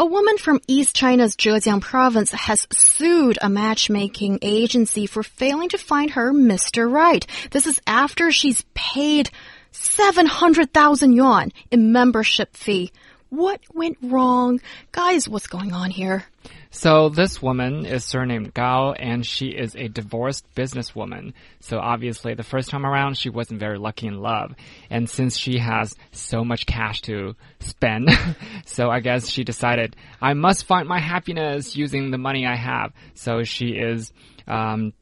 A woman from East China's Zhejiang province has sued a matchmaking agency for failing to find her Mr. Right. This is after she's paid 700,000 yuan in membership fee. What went wrong? Guys, what's going on here? So this woman is surnamed Gao and she is a divorced businesswoman. So obviously the first time around she wasn't very lucky in love. And since she has so much cash to spend, so I guess she decided I must find my happiness using the money I have. So she is um,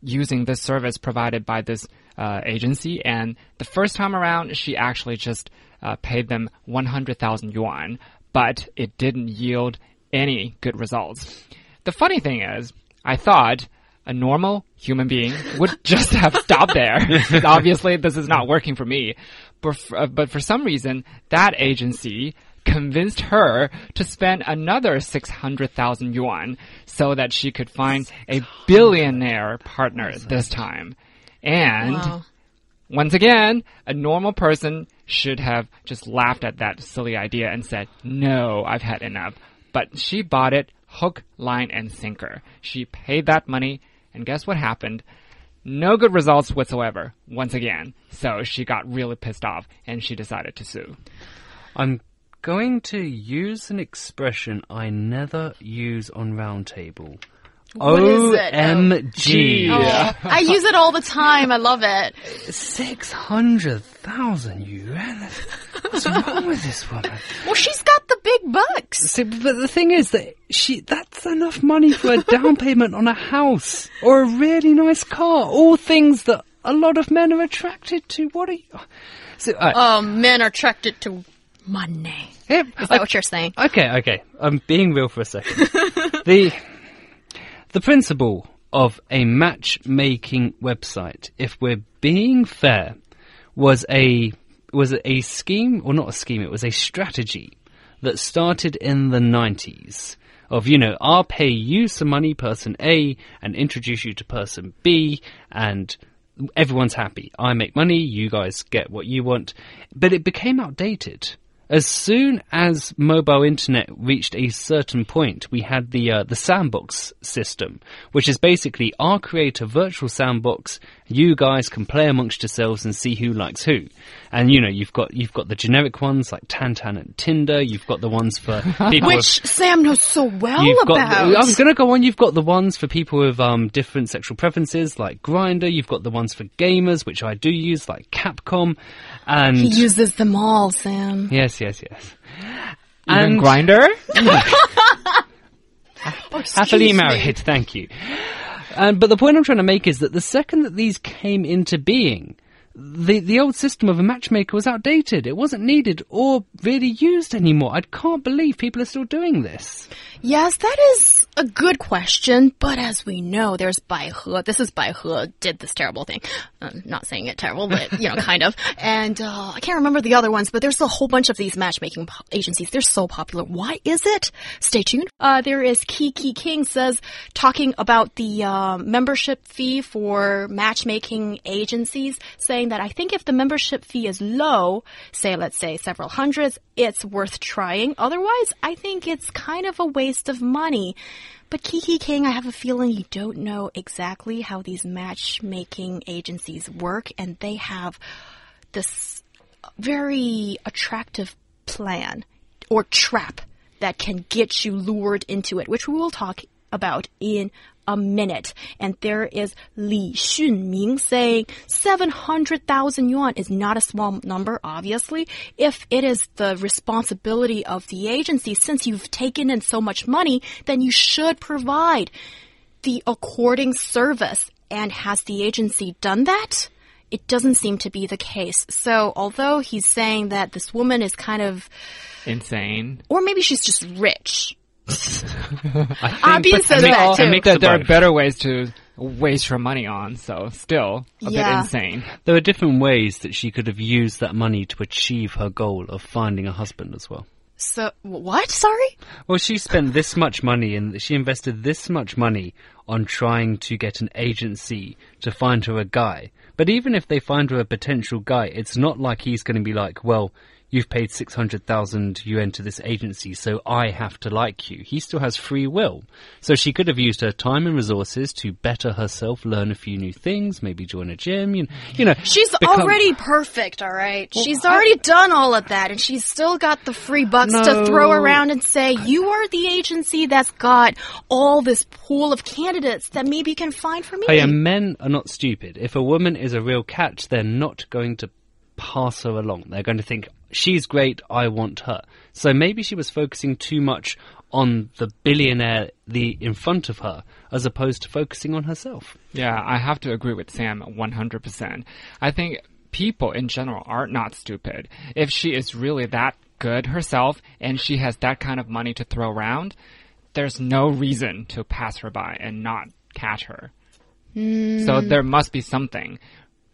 using this service provided by this uh, agency. And the first time around she actually just uh, paid them 100,000 yuan, but it didn't yield any good results. The funny thing is, I thought a normal human being would just have stopped there. Obviously, this is not working for me. But for, uh, but for some reason, that agency convinced her to spend another 600,000 yuan so that she could find a billionaire partner this time. And Wow. once again, a normal person should have just laughed at that silly idea and said, no, I've had enough. But she bought it hook, line, and sinker. She paid that money, and guess what happened? No good results whatsoever, once again. So she got really pissed off, and she decided to sue. I'm going to use an expression I never use on Roundtable. What is it? OMG. Oh, I use it all the time. I love it. 600,000 yuan? What's wrong with this woman? Well, she's got the big bucks. See, but the thing is that she, that's enough money for a down payment on a house or a really nice car. All things that a lot of men are attracted to. What are you? So, uh, Um, men are attracted to money. yeah, Is that what you're saying? Okay, okay. I'm being real for a second. the the principle of a matchmaking website, if we're being fair, was a was a scheme or not a scheme, it was a strategy that started in the 90s of you know, I'll pay you some money person A and introduce you to person B and everyone's happy. I make money, you guys get what you want. But it became outdated. As soon as mobile internet reached a certain point, we had the uh, the sandbox system, which is basically I'll create a virtual sandbox. You guys can play amongst yourselves and see who likes who. And you know, you've got you've got the generic ones like Tantan and Tinder. You've got the ones for people with Which Sam knows so well You've about. The, I was going to go on. You've got the ones for people with um, different sexual preferences, like Grindr. You've got the ones for gamers, which I do use, like Capcom, and he uses them all, Sam. yes, yes, yes. Even And- Grindr? Happily married, thank you. But the point I'm trying to make is that the second that these came into being, the the old system of a matchmaker was outdated. It wasn't needed or really used anymore. I can't believe people are still doing this. Yes, that is a good question, but as we know, there's Bai He. This is Bai He did this terrible thing. I'm not saying it terrible, but, you know, kind of. And, uh, I can't remember the other ones, but there's a whole bunch of these matchmaking agencies. They're so popular. Why is it? Stay tuned. Uh, there is Kiki King says, talking about the, uh, membership fee for matchmaking agencies, saying that I think if the membership fee is low, say, let's say several hundreds, it's worth trying. Otherwise, I think it's kind of a waste of money. But Kiki King, I have a feeling you don't know exactly how these matchmaking agencies work, and they have this very attractive plan or trap that can get you lured into it, which we will talk about in a minute. And there is Li Xunming saying 700,000 yuan is not a small number, obviously. If it is the responsibility of the agency, since you've taken in so much money, then you should provide the according service. And has the agency done that? It doesn't seem to be the case. So, although he's saying that this woman is kind of, Insane. or maybe she's just rich. I think Abby but- says a mix- that a too. mix That there are better ways to waste your money on. So still a bit insane. There are different ways that she could have used that money to achieve her goal of finding a husband as well. So what? Sorry. Well, she spent this much money and she invested this much money on trying to get an agency to find her a guy. But even if they find her a potential guy, it's not like he's going to be like, well, you've paid 600,000 yuan to this agency, so I have to like you. He still has free will. So she could have used her time and resources to better herself, learn a few new things, maybe join a gym, you, you know. She's become- already perfect, all right. she's already done all of that, and she's still got the free bucks to throw around and say, "You are the agency that's got all this pool of candidates that maybe you can find for me." Yeah, men are not stupid. If a woman is a real catch, they're not going to pass her along. They're going to think, she's great, I want her. So maybe she was focusing too much on the billionaire the in front of her as opposed to focusing on herself. Yeah, I have to agree with Sam 100%. I think people in general are not stupid. If she is really that good herself and she has that kind of money to throw around, there's no reason to pass her by and not catch her. Hmm. So there must be something.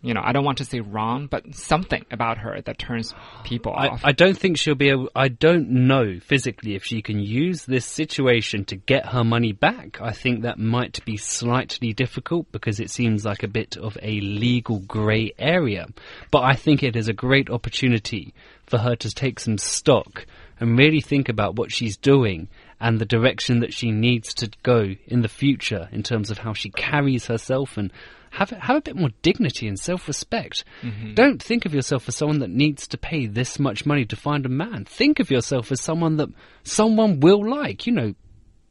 You know, I don't want to say wrong, but something about her that turns people I, off. I don't think she'll be able, I don't know physically if she can use this situation to get her money back. I think that might be slightly difficult because it seems like a bit of a legal grey area. But I think it is a great opportunity for her to take some stock and really think about what she's doing and the direction that she needs to go in the future in terms of how she carries herself and have have a bit more dignity and self-respect. Mm-hmm. Don't think of yourself as someone that needs to pay this much money to find a man. Think of yourself as someone that someone will like. You know,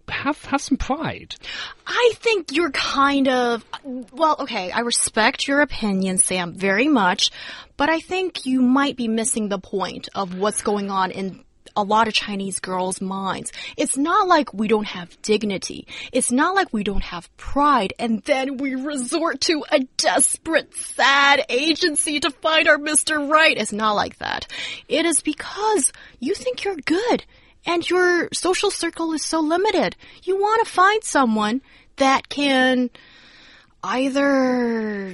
have have some pride. I think you're kind of well, okay, I respect your opinion, Sam, very much, but I think you might be missing the point of what's going on in a lot of Chinese girls' minds. It's not like we don't have dignity. It's not like we don't have pride and then we resort to a desperate, sad agency to find our Mr. Right. It's not like that. It is because you think you're good and your social circle is so limited. You want to find someone that can either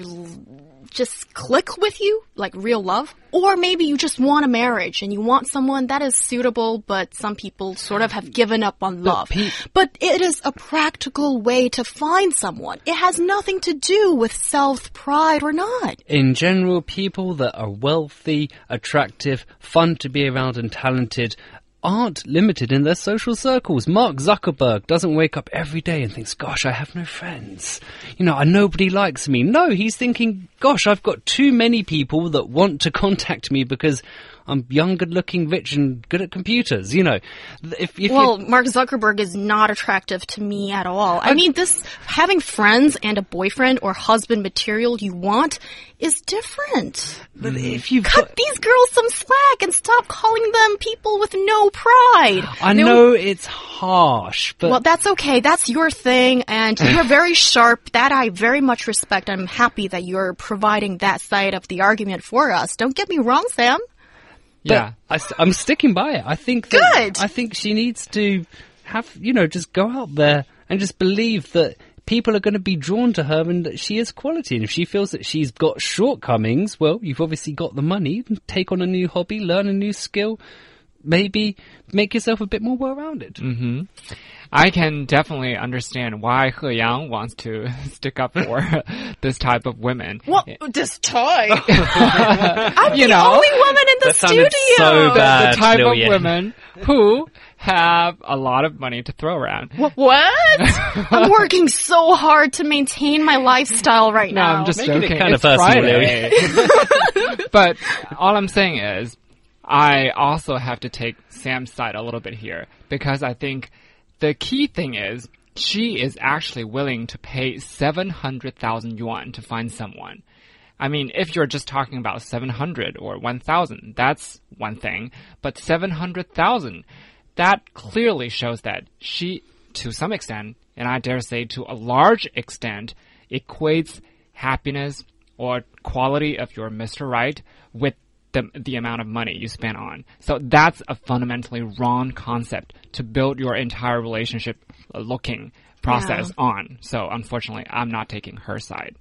just click with you, like real love, or maybe you just want a marriage and you want someone that is suitable, but some people sort of have given up on love. pe- but it is a practical way to find someone. It has nothing to do with self pride or not. In general, people that are wealthy, attractive, fun to be around, and talented aren't limited in their social circles. Mark Zuckerberg doesn't wake up every day and thinks, gosh, I have no friends. You know, nobody likes me. No, he's thinking, gosh, I've got too many people that want to contact me because I'm young, good looking, rich, and good at computers. You know, if, if Well, you, Mark Zuckerberg is not attractive to me at all. I mean, this having friends and a boyfriend or husband material you want is different. but if you've Cut got, these girls some slack and stop calling them people with no pride. I No- know it's harsh, but Well, that's okay. That's your thing, and you're very sharp. That I very much respect. I'm happy that you're providing that side of the argument for us. Don't get me wrong, Sam. Yeah. I, am sticking by it. I think that, Good. I think she needs to have you know just go out there and just believe that people are going to be drawn to her and that she is quality. And if she feels that she's got shortcomings, well, you've obviously got the money. Take on a new hobby, learn a new skill. Maybe make yourself a bit more well-rounded. Mm-hmm. I can definitely understand why He Yang wants to stick up for this type of women. What this toy? I'm You the know, only woman in the that sounded studio. so the, bad. the type Liu of women who have a lot of money to throw around. What? I'm working so hard to maintain my lifestyle right No, now. I'm just Making it joking. kinda it's personal, Friday. but all I'm saying is, I also have to take Sam's side a little bit here because I think the key thing is she is actually willing to pay 700,000 yuan to find someone. I mean, if you're just talking about 700 or 1,000, that's one thing. But 700,000, that clearly shows that she, to some extent, and I dare say to a large extent, equates happiness or quality of your Mr. Right with the, the amount of money you spend on. So that's a fundamentally wrong concept to build your entire relationship uh, looking process on. So unfortunately, I'm not taking her side.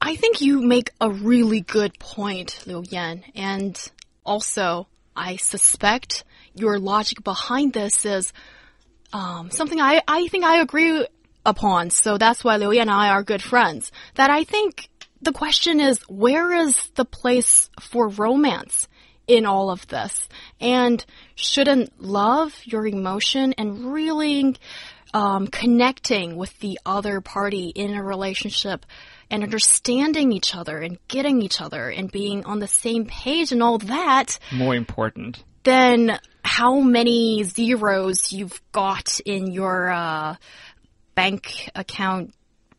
I think you make a really good point, Liu Yan. And also, I suspect your logic behind this is um, something I, I think I agree upon. So that's why Liu Yan and I are good friends. That I think the question is, where is the place for romance in all of this? And shouldn't love, your emotion, and really um, connecting with the other party in a relationship and understanding each other and getting each other and being on the same page and all that More important. than how many zeros you've got in your uh, bank account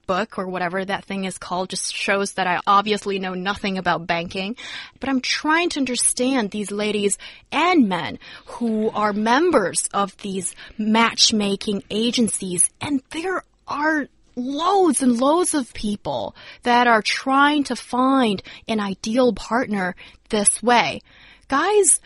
book or whatever that thing is called just shows that I obviously know nothing about banking. But I'm trying to understand these ladies and men who are members of these matchmaking agencies, and there are loads and loads of people that are trying to find an ideal partner this way. Guys,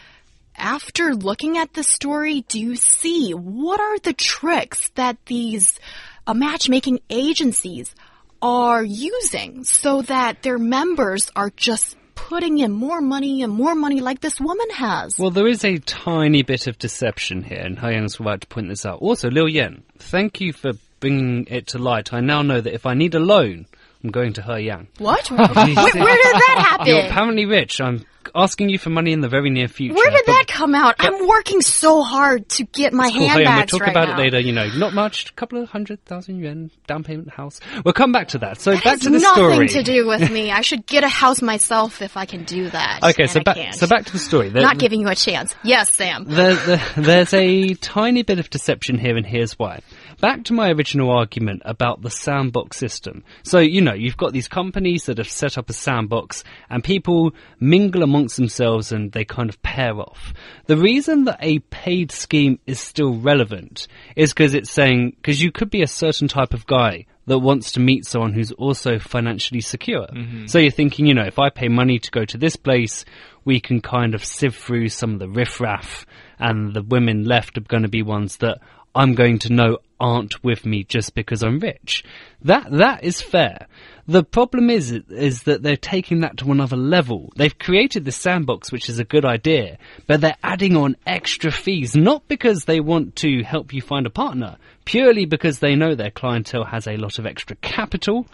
after looking at the story, do you see what are the tricks that these uh, matchmaking agencies are using so that their members are just putting in more money and more money like this woman has? Well, there is a tiny bit of deception here, and He Yang's right to point this out. Also, Liu Yan, thank you for bringing it to light. I now know that if I need a loan, I'm going to He Yang. what? where, where did that happen? You're apparently rich. I'm asking you for money in the very near future. Where did but- that come out? I'm working so hard to get my Cool, handbags we'll talk right about now. it later. You know, not much, a couple of hundred thousand yuan down payment house. We'll come back to that. So That back to the nothing story. to do with me. I should get a house myself if I can do that. Okay, so back so back to the story. There- Not giving you a chance. Yes, Sam. there, there, there's a tiny bit of deception here, and here's why. Back to my original argument about the sandbox system. So, you know, you've got these companies that have set up a sandbox, and people mingle amongst themselves and they kind of pair off. The reason that a paid scheme is still relevant is because it's saying, because you could be a certain type of guy that wants to meet someone who's also financially secure. Mm-hmm. So you're thinking, you know, if I pay money to go to this place, we can kind of sieve through some of the riffraff, and the women left are going to be ones that I'm going to know aren't with me just because I'm rich. That that is fair. The problem is is that they're taking that to another level. They've created the sandbox, which is a good idea, but they're adding on extra fees, not because they want to help you find a partner, purely because they know their clientele has a lot of extra capital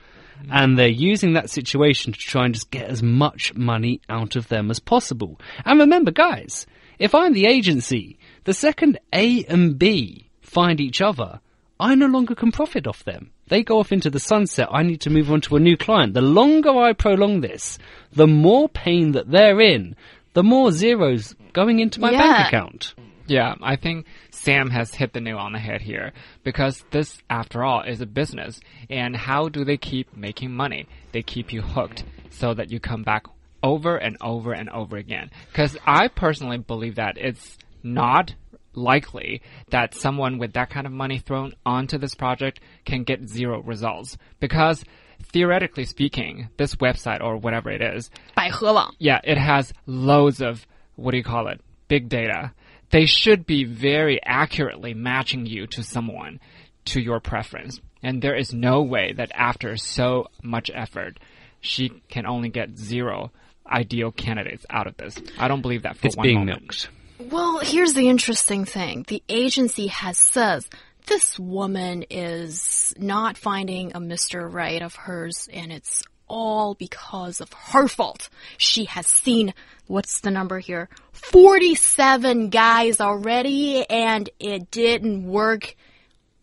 and they're using that situation to try and just get as much money out of them as possible. And remember, guys, if I'm the agency, the second A and B find each other, I no longer can profit off them. They go off into the sunset. I need to move on to a new client. The longer I prolong this, the more pain that they're in, the more zeros going into my Yeah. bank account. Yeah, I think Sam has hit the nail on the head here because this, after all, is a business. And how do they keep making money? They keep you hooked so that you come back over and over and over again. Because I personally believe that it's not likely that someone with that kind of money thrown onto this project can get zero results. Because theoretically speaking, this website or whatever it is, 百合网. yeah, it has loads of what do you call it? Big data. They should be very accurately matching you to someone to your preference. And there is no way that after so much effort, she can only get zero ideal candidates out of this. I don't believe that for It's one being moment. milked. Well, here's the interesting thing. The agency has says this woman is not finding a Mr. Right of hers and it's all because of her fault. She has seen, what's the number here? 47 guys already and it didn't work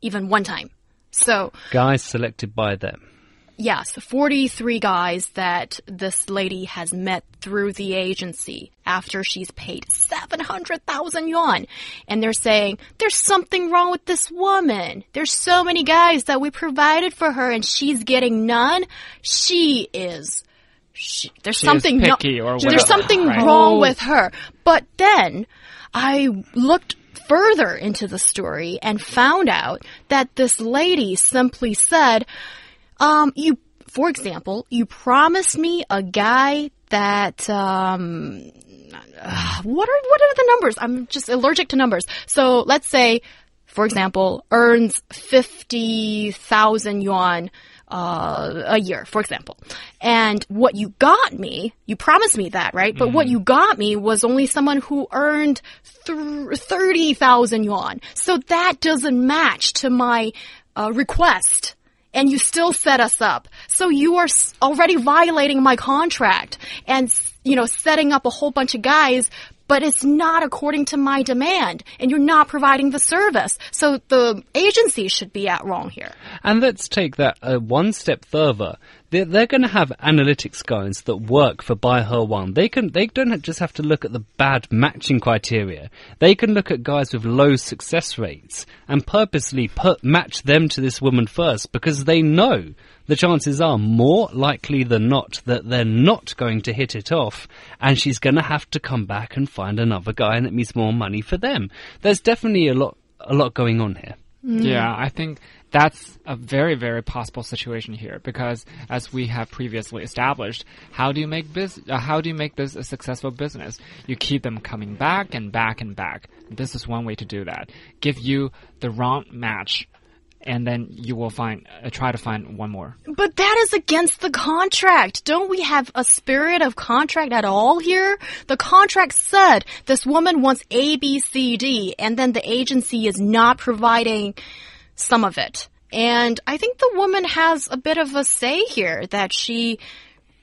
even one time. So, Guys selected by them. Yes, 43 guys that this lady has met through the agency after she's paid 700,000 yuan. And they're saying, there's something wrong with this woman. There's so many guys that we provided for her and she's getting none. She is. She, there's She is something no- picky or there's something right. wrong oh. with her. But then I looked further into the story and found out that this lady simply said, um, you, for example, you promised me a guy that, um, uh, what are, what are the numbers? I'm just allergic to numbers. So let's say for example, earns 50,000 yuan uh, a year, for example. And what you got me, you promised me that, right? But what you got me was only someone who earned th 30,000 yuan. So that doesn't match to my uh, request. And you still set us up. So you are already violating my contract and, you know, setting up a whole bunch of guys but it's not according to my demand and you're not providing the service. So the agency should be at wrong here. And let's take that uh, one step further. They're, they're going to have analytics guys that work for Buy Her One. They can they don't just have to look at the bad matching criteria. They can look at guys with low success rates and purposely put match them to this woman first because they know the chances are more likely than not that they're not going to hit it off and she's going to have to come back and find another guy and it means more money for them. There's definitely a lot a lot going on here. Yeah, I think that's a very, very possible situation here because, as we have previously established, how do you make bus- uh, How do you make this a successful business? You keep them coming back and back and back. This is one way to do that. Give you the wrong match, and then you will find uh, try to find one more. But that is against the contract. Don't we have a spirit of contract at all here? The contract said this woman wants A, B, C, D, and then the agency is not providing some of it. And I think the woman has a bit of a say here that she.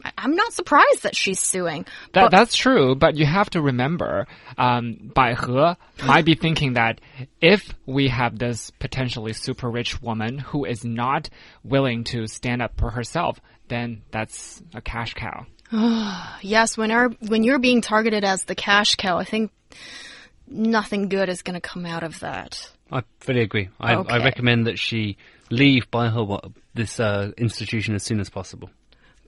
I- I'm not surprised that she's suing. That, that's true, but you have to remember, um, Bai He might be thinking that if we have this potentially super rich woman who is not willing to stand up for herself, then that's a cash cow. Yes, when our when you're being targeted as the cash cow, I think nothing good is going to come out of that. I fully agree. I, I recommend that she leave by her wa- this uh, institution as soon as possible.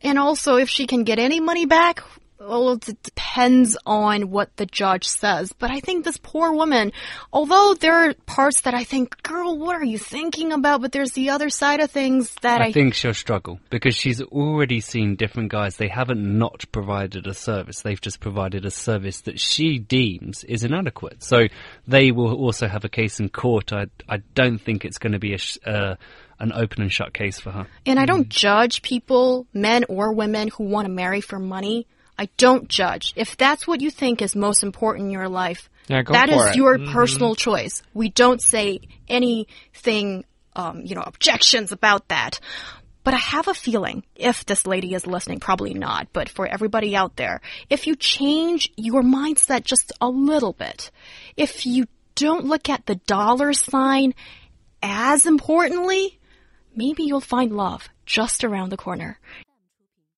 And also, if she can get any money back, well, it depends on what the judge says. But I think this poor woman, although there are parts that I think, girl, what are you thinking about? But there's the other side of things that I, I think she'll struggle because she's already seen different guys. They haven't not provided a service. They've just provided a service that she deems is inadequate. So they will also have a case in court. I, I don't think it's going to be a, uh, an open and shut case for her. And I don't judge people, men or women, who want to marry for money. I don't judge. If that's what you think is most important in your life, Yeah, that is it. your personal choice. We don't say anything, um, you know, objections about that. But I have a feeling, if this lady is listening, probably not, but for everybody out there, if you change your mindset just a little bit, if you don't look at the dollar sign as importantly, maybe you'll find love just around the corner.